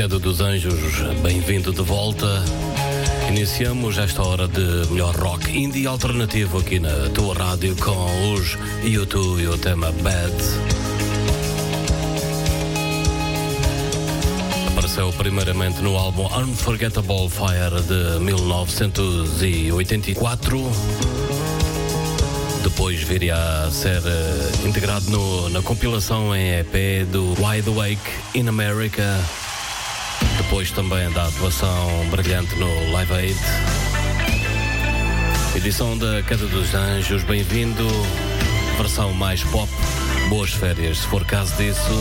Queda dos Anjos. Bem-vindo de volta. Iniciamos esta hora de melhor rock indie alternativo aqui na tua rádio com os YouTube e o tema Bad. Apareceu primeiramente no álbum Unforgettable Fire de 1984 depois viria a ser uh, integrado no, na compilação em EP do Wide Awake in America. Depois também da atuação brilhante no Live Aid. Edição da Queda dos Anjos, bem-vindo. Versão mais pop. Boas férias, se for caso disso.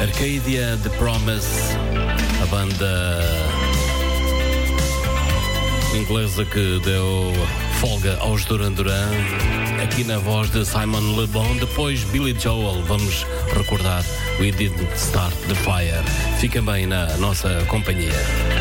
Arcadia The Promise, a banda inglesa que deu folga aos Duran Duran, aqui na voz de Simon Le Bon, depois Billy Joel, vamos recordar We Didn't Start the Fire. Fica bem na nossa companhia.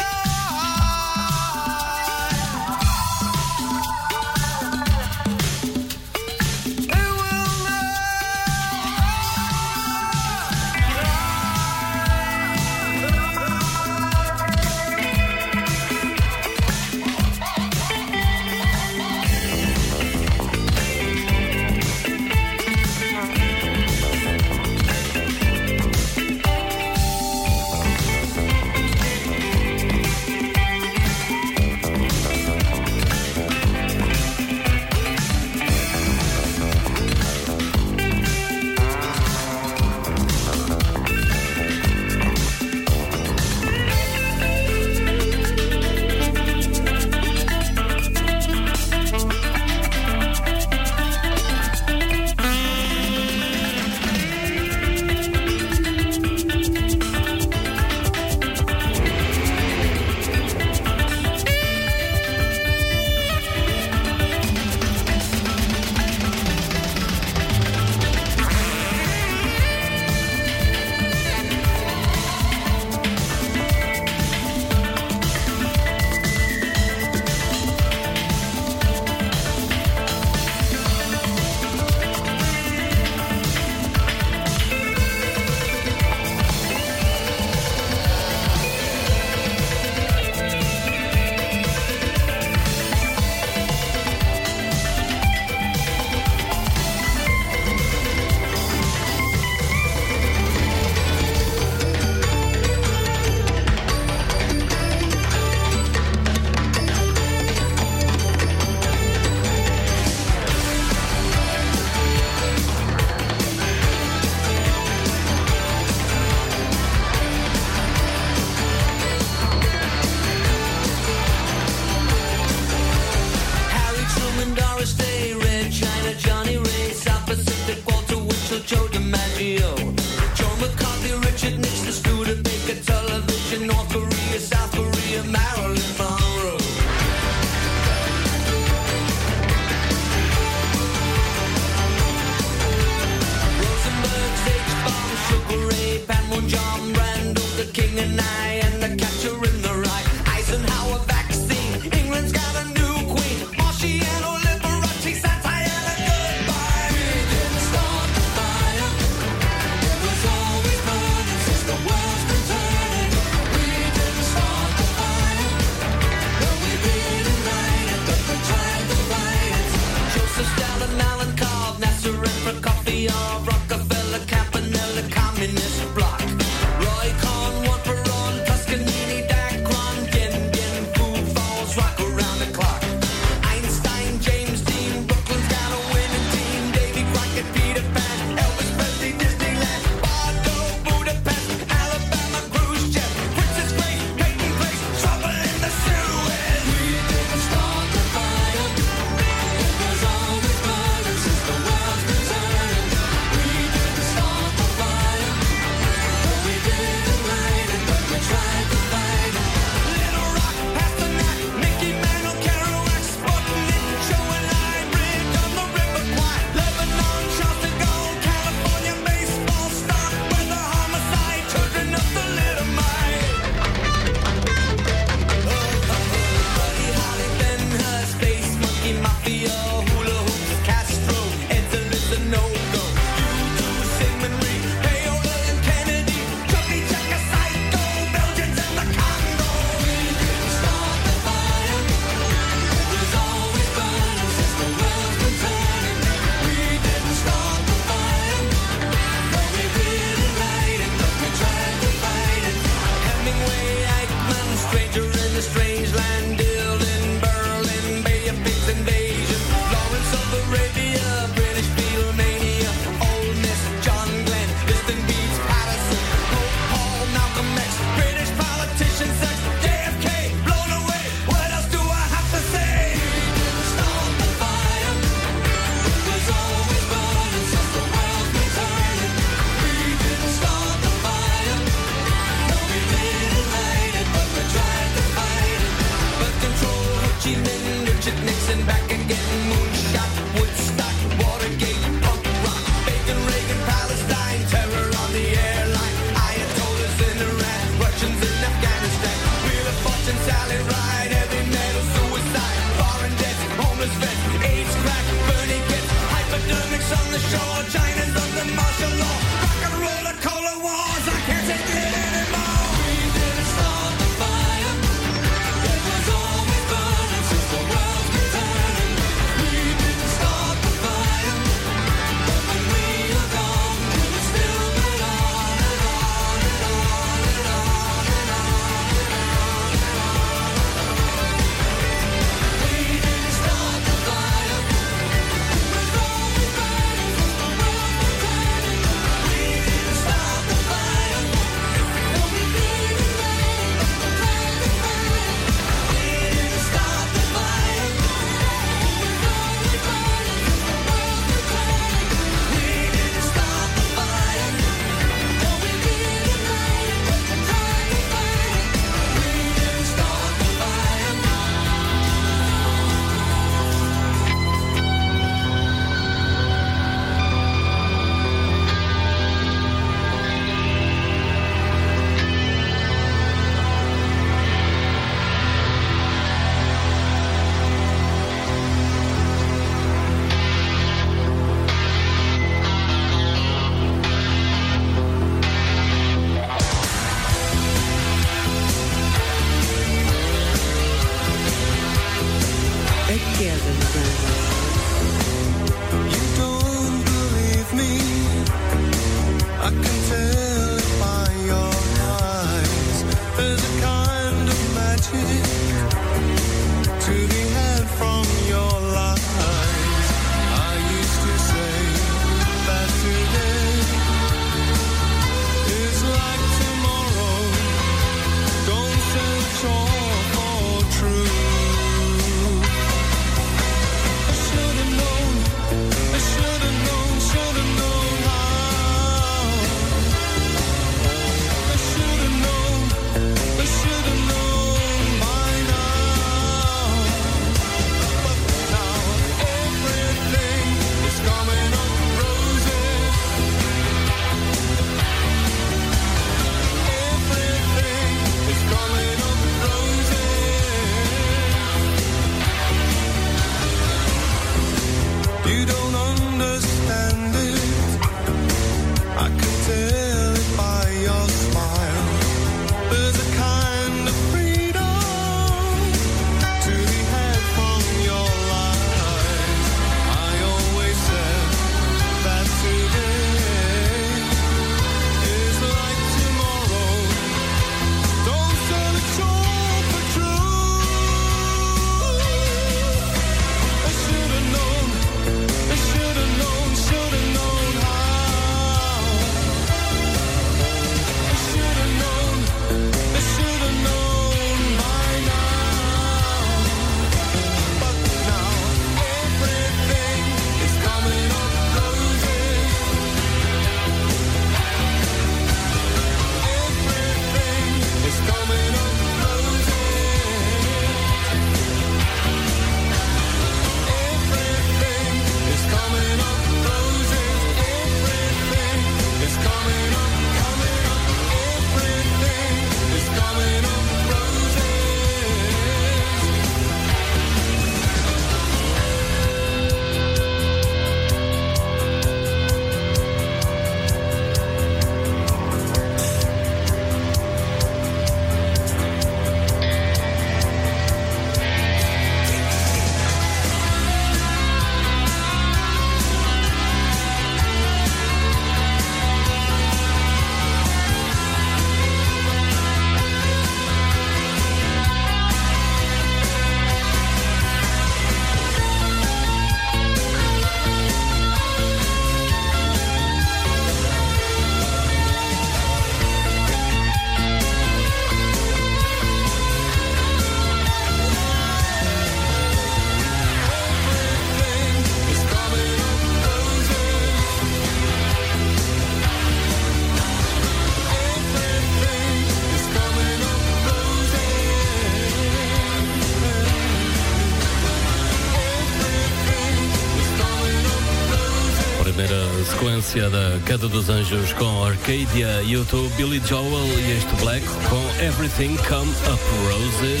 Da Queda dos Anjos com Arcadia, YouTube, Billy Joel e este Black com Everything Come Up Roses.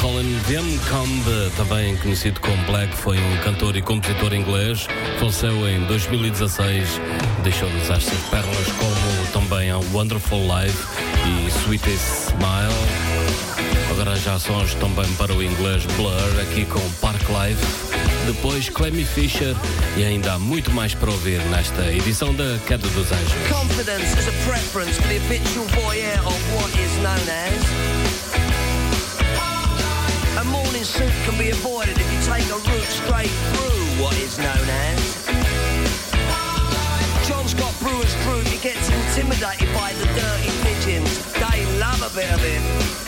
Colin Combe, também conhecido como Black, foi um cantor e compositor inglês. Faleceu em 2016. Deixou-nos estas pérolas como também a Wonderful Life e Sweetest Smile. Agora já sons também para o inglês Blur, aqui com Park Life depois Clemmy Fisher e ainda há muito mais para ouvir nesta edição da Queda dos Anjos. Confidence is a preference for the habitual voyeur of what is known as. A morning suit can be avoided if you take a route straight through what is known as. John's got brewer's fruit, he gets intimidated by the dirty pigeons. They love a bit of him.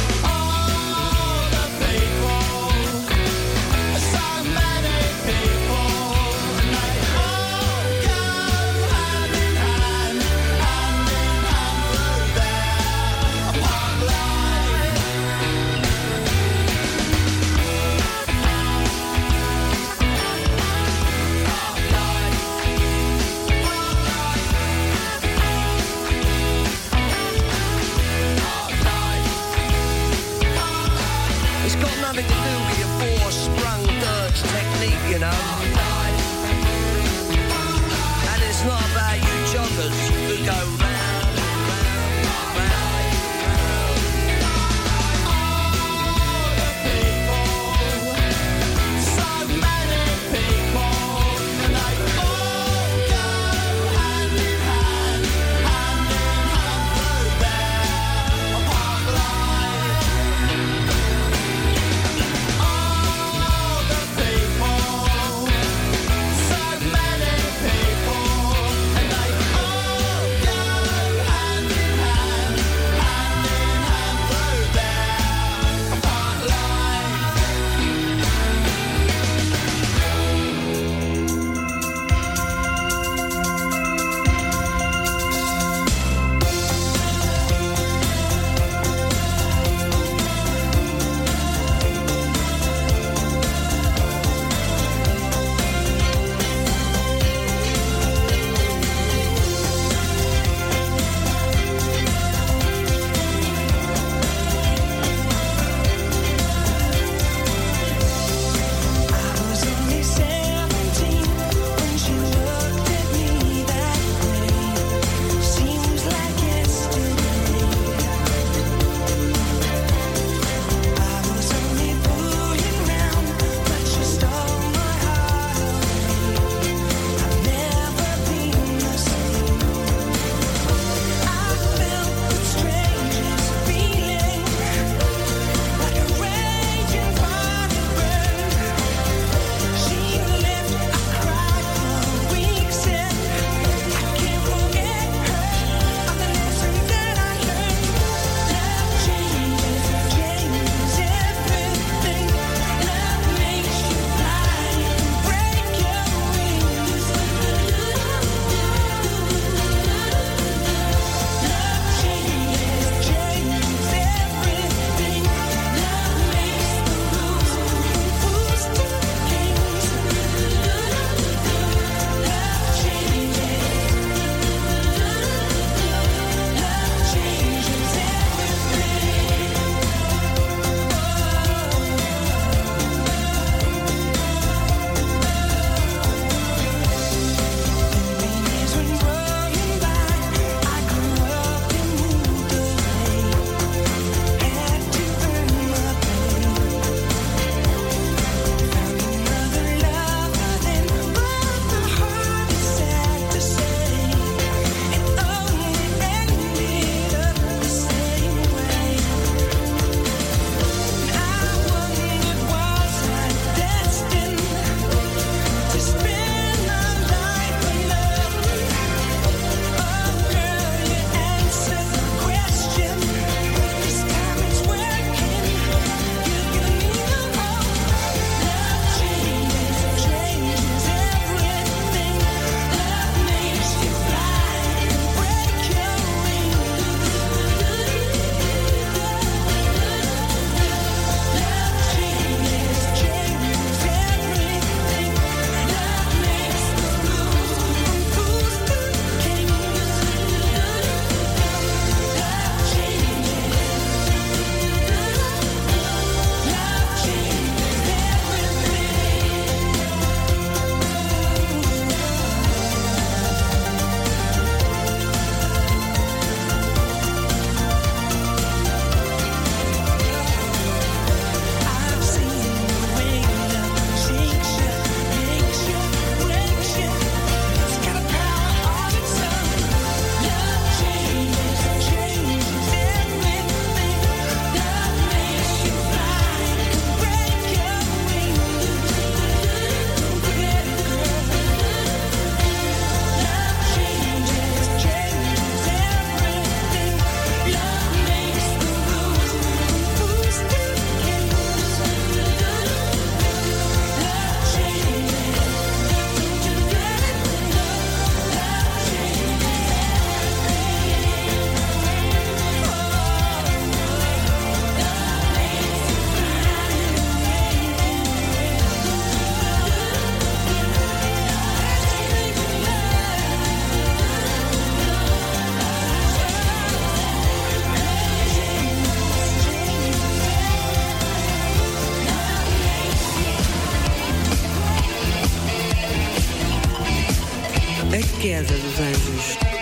Queda dos Anjos.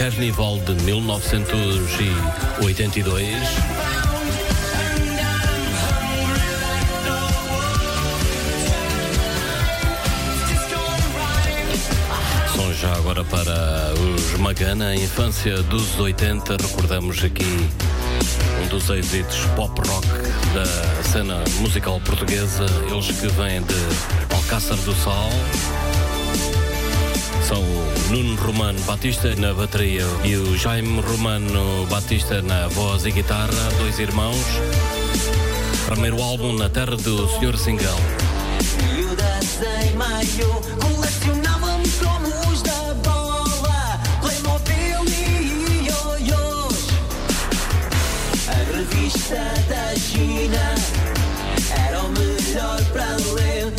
Carnival de 1982. São já agora para os Magana, a infância dos 80, recordamos aqui um dos êxitos pop rock da cena musical portuguesa, eles que vêm de Alcácer do Sal. São Nuno Romano Batista na bateria e o Jaime Romano Batista na voz e guitarra, dois irmãos. Primeiro álbum na terra do Sr. Singão. Era o melhor ler.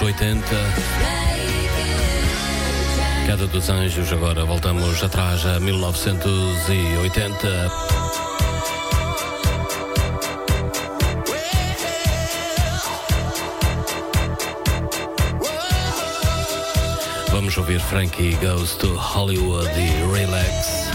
anos 80. Cada dos Anjos, agora voltamos atrás a 1980. Vamos ouvir Frankie Goes to Hollywood e Relax.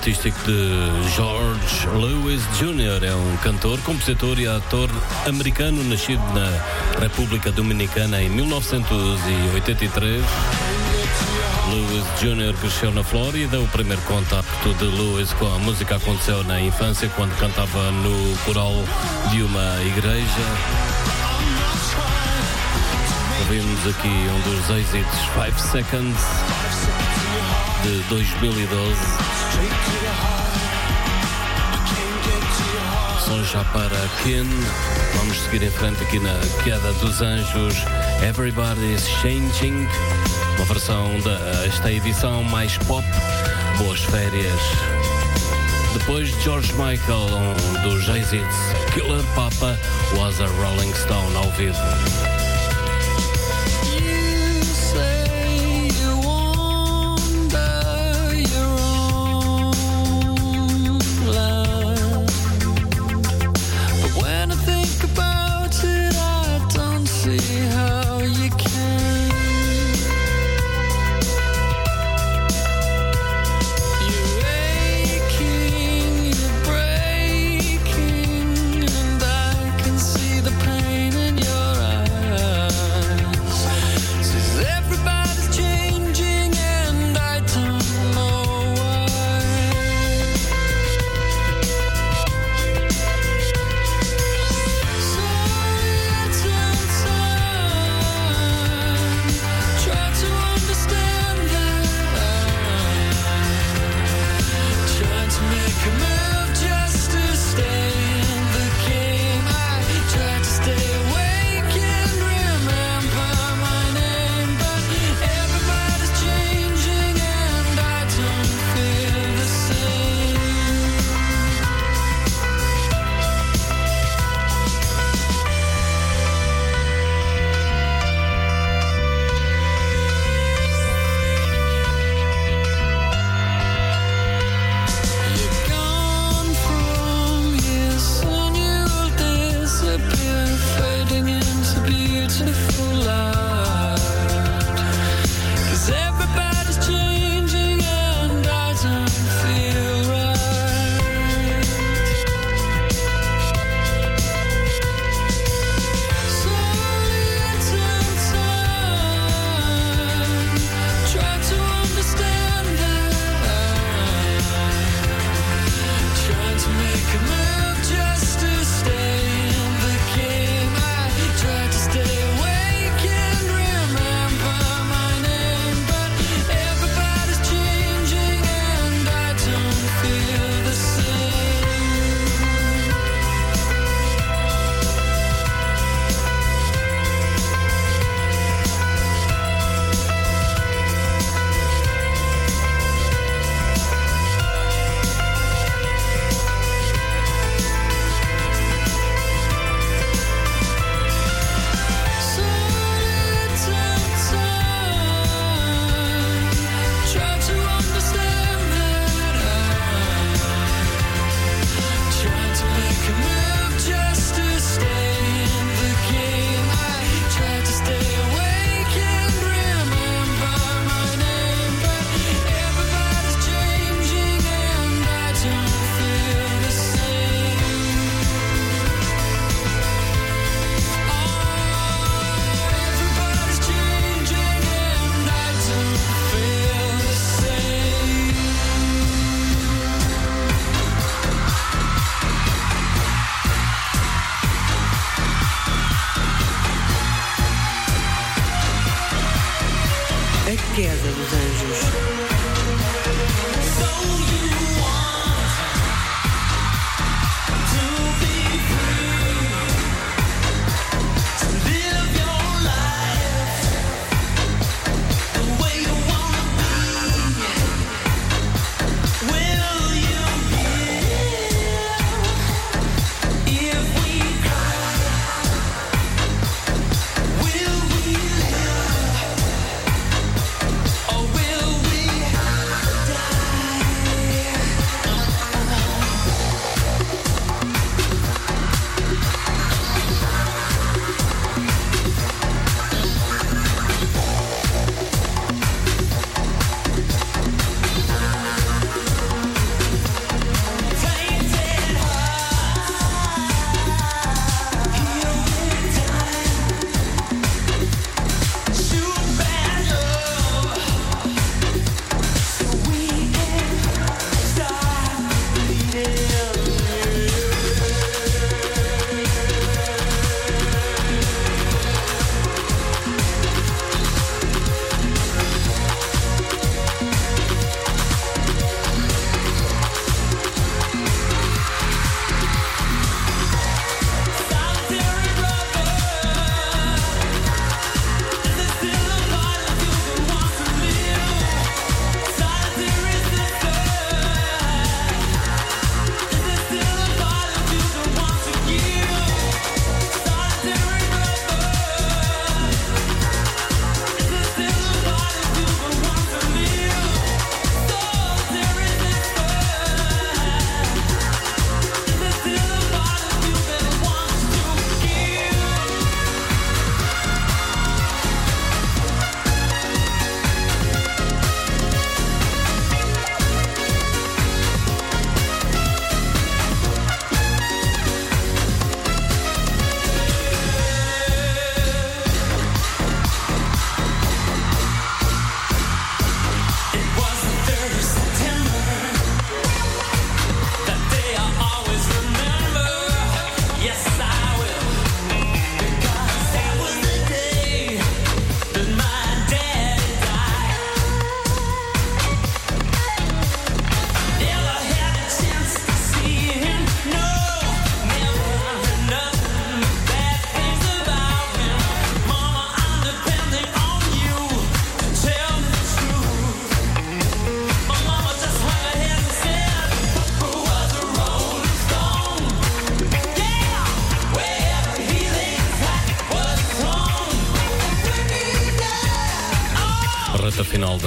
Artístico de George Lewis Jr., é um cantor, compositor e ator americano nascido na República Dominicana em 1983. Lewis Jr. cresceu na Flórida. O primeiro contacto de Lewis com a música aconteceu na infância, quando cantava no coral de uma igreja. Ouvimos aqui um dos êxitos 5 Seconds de 2012. Som já para Ken. Vamos seguir em frente aqui na Queda dos Anjos. Everybody's Changing. Uma versão desta edição mais pop. Boas férias. Depois George Michael, um dos êxitos. Killer Papa was a Rolling Stone ao vivo.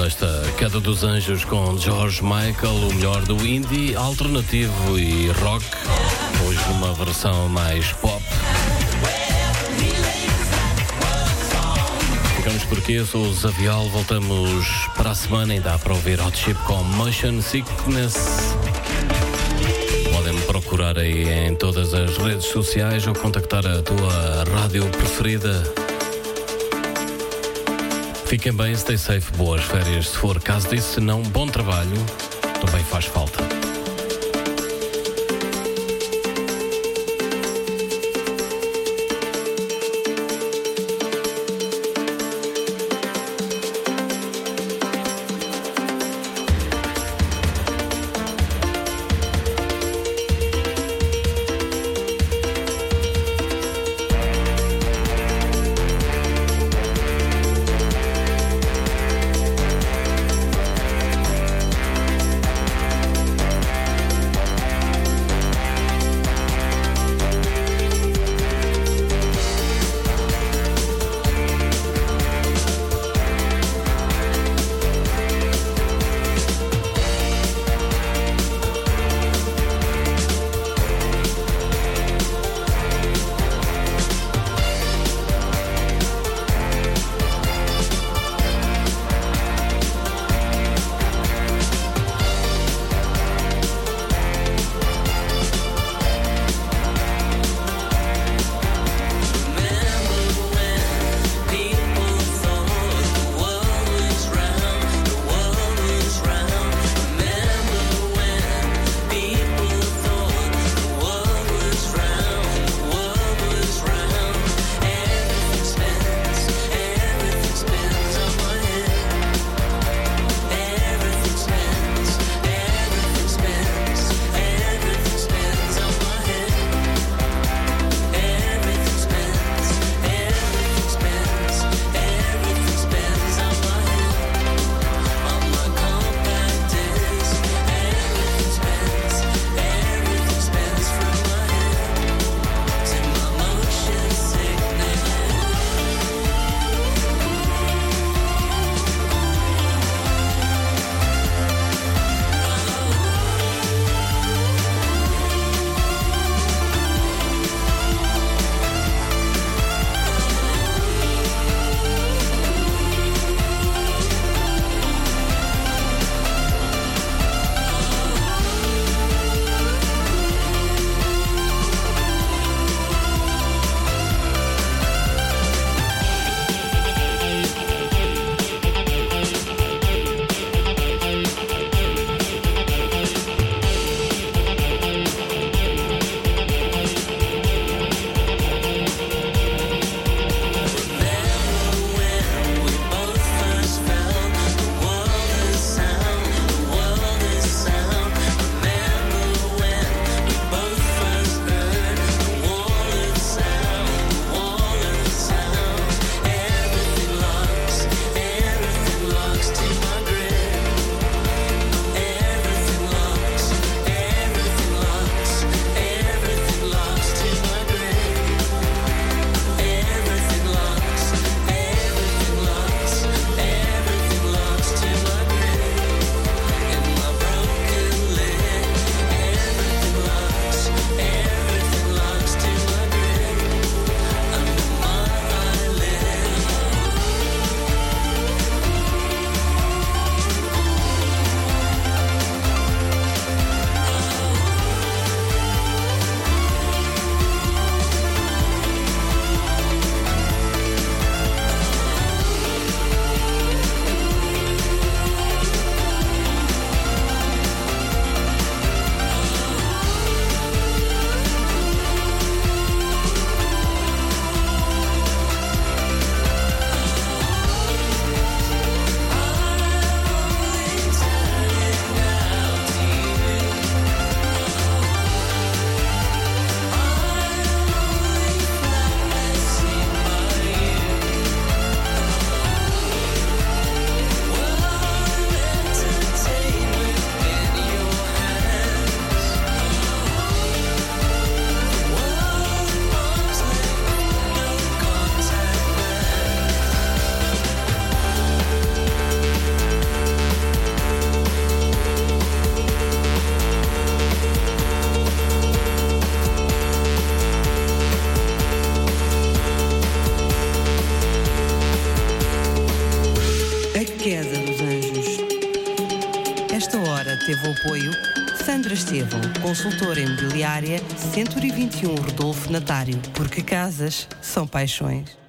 Desta Queda dos Anjos com George Michael, o melhor do indie, alternativo e rock. Hoje numa versão mais pop. Ficamos por aqui, sou o Zavial, voltamos para a semana, ainda há para ouvir Hot Chip com Motion Sickness. Podem me procurar aí em todas as redes sociais ou contactar a tua rádio preferida. Fiquem bem, stay safe, boas férias. Se for caso disso, não, bom trabalho. Também faz falta. Consultora imobiliária 121 Rodolfo Natário, porque casas são paixões.